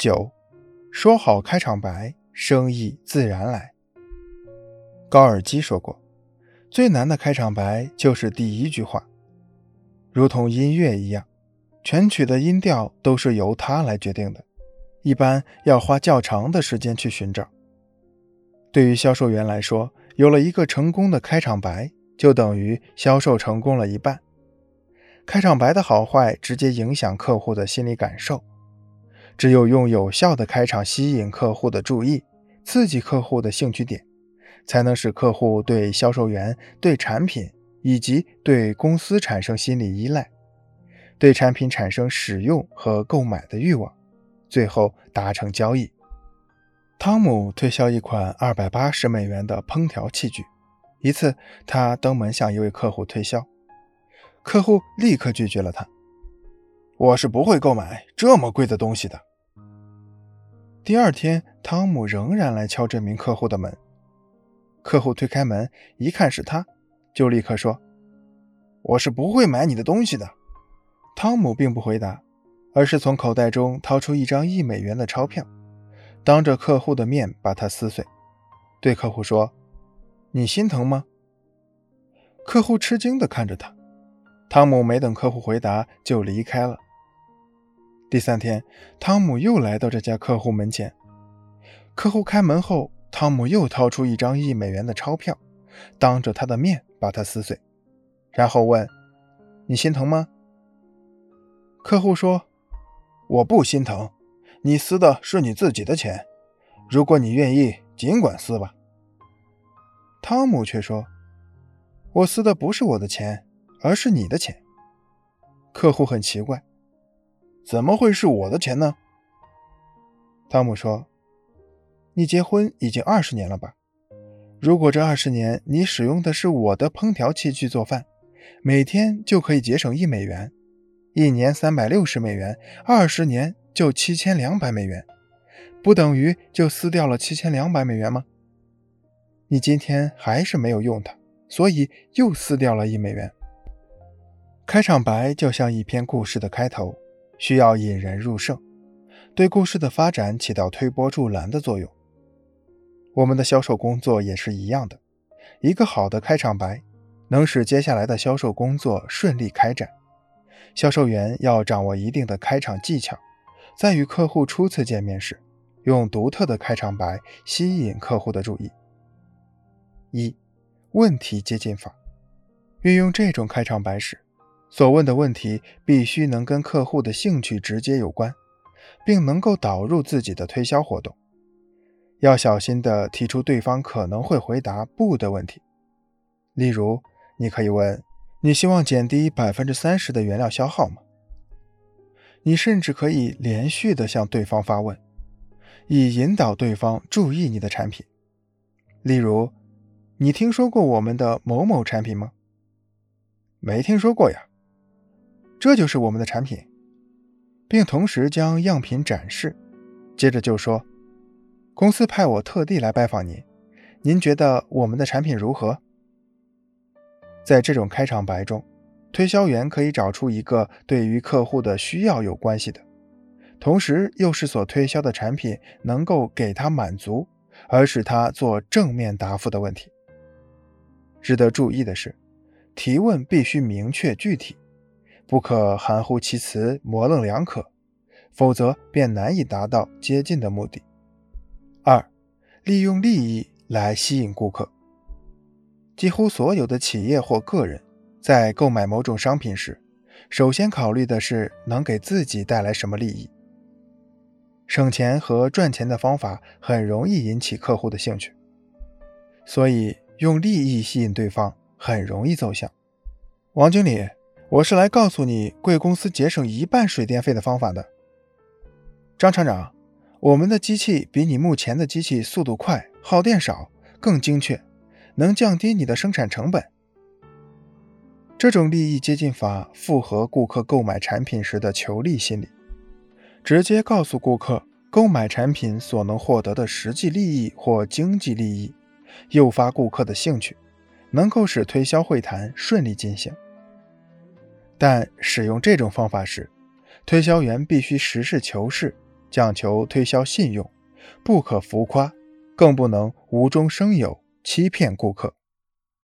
九，说好开场白，生意自然来。高尔基说过，最难的开场白就是第一句话，如同音乐一样，全曲的音调都是由它来决定的，一般要花较长的时间去寻找。对于销售员来说，有了一个成功的开场白，就等于销售成功了一半。开场白的好坏直接影响客户的心理感受。只有用有效的开场吸引客户的注意，刺激客户的兴趣点，才能使客户对销售员、对产品以及对公司产生心理依赖，对产品产生使用和购买的欲望，最后达成交易。汤姆推销一款二百八十美元的烹调器具，一次他登门向一位客户推销，客户立刻拒绝了他：“我是不会购买这么贵的东西的。”第二天，汤姆仍然来敲这名客户的门。客户推开门，一看是他，就立刻说：“我是不会买你的东西的。”汤姆并不回答，而是从口袋中掏出一张一美元的钞票，当着客户的面把它撕碎，对客户说：“你心疼吗？”客户吃惊地看着他。汤姆没等客户回答，就离开了。第三天，汤姆又来到这家客户门前。客户开门后，汤姆又掏出一张一美元的钞票，当着他的面把它撕碎，然后问：“你心疼吗？”客户说：“我不心疼，你撕的是你自己的钱，如果你愿意，尽管撕吧。”汤姆却说：“我撕的不是我的钱，而是你的钱。”客户很奇怪。怎么会是我的钱呢？汤姆说：“你结婚已经二十年了吧？如果这二十年你使用的是我的烹调器具做饭，每天就可以节省一美元，一年三百六十美元，二十年就七千两百美元，不等于就撕掉了七千两百美元吗？你今天还是没有用它，所以又撕掉了一美元。开场白就像一篇故事的开头。”需要引人入胜，对故事的发展起到推波助澜的作用。我们的销售工作也是一样的，一个好的开场白能使接下来的销售工作顺利开展。销售员要掌握一定的开场技巧，在与客户初次见面时，用独特的开场白吸引客户的注意。一、问题接近法，运用这种开场白时。所问的问题必须能跟客户的兴趣直接有关，并能够导入自己的推销活动。要小心地提出对方可能会回答“不”的问题。例如，你可以问：“你希望减低百分之三十的原料消耗吗？”你甚至可以连续地向对方发问，以引导对方注意你的产品。例如：“你听说过我们的某某产品吗？”“没听说过呀。”这就是我们的产品，并同时将样品展示。接着就说：“公司派我特地来拜访您，您觉得我们的产品如何？”在这种开场白中，推销员可以找出一个对于客户的需要有关系的，同时又是所推销的产品能够给他满足，而使他做正面答复的问题。值得注意的是，提问必须明确具体。不可含糊其辞、模棱两可，否则便难以达到接近的目的。二、利用利益来吸引顾客。几乎所有的企业或个人在购买某种商品时，首先考虑的是能给自己带来什么利益。省钱和赚钱的方法很容易引起客户的兴趣，所以用利益吸引对方很容易奏效。王经理。我是来告诉你贵公司节省一半水电费的方法的，张厂长。我们的机器比你目前的机器速度快，耗电少，更精确，能降低你的生产成本。这种利益接近法符合顾客购买产品时的求利心理，直接告诉顾客购买产品所能获得的实际利益或经济利益，诱发顾客的兴趣，能够使推销会谈顺利进行。但使用这种方法时，推销员必须实事求是，讲求推销信用，不可浮夸，更不能无中生有，欺骗顾客。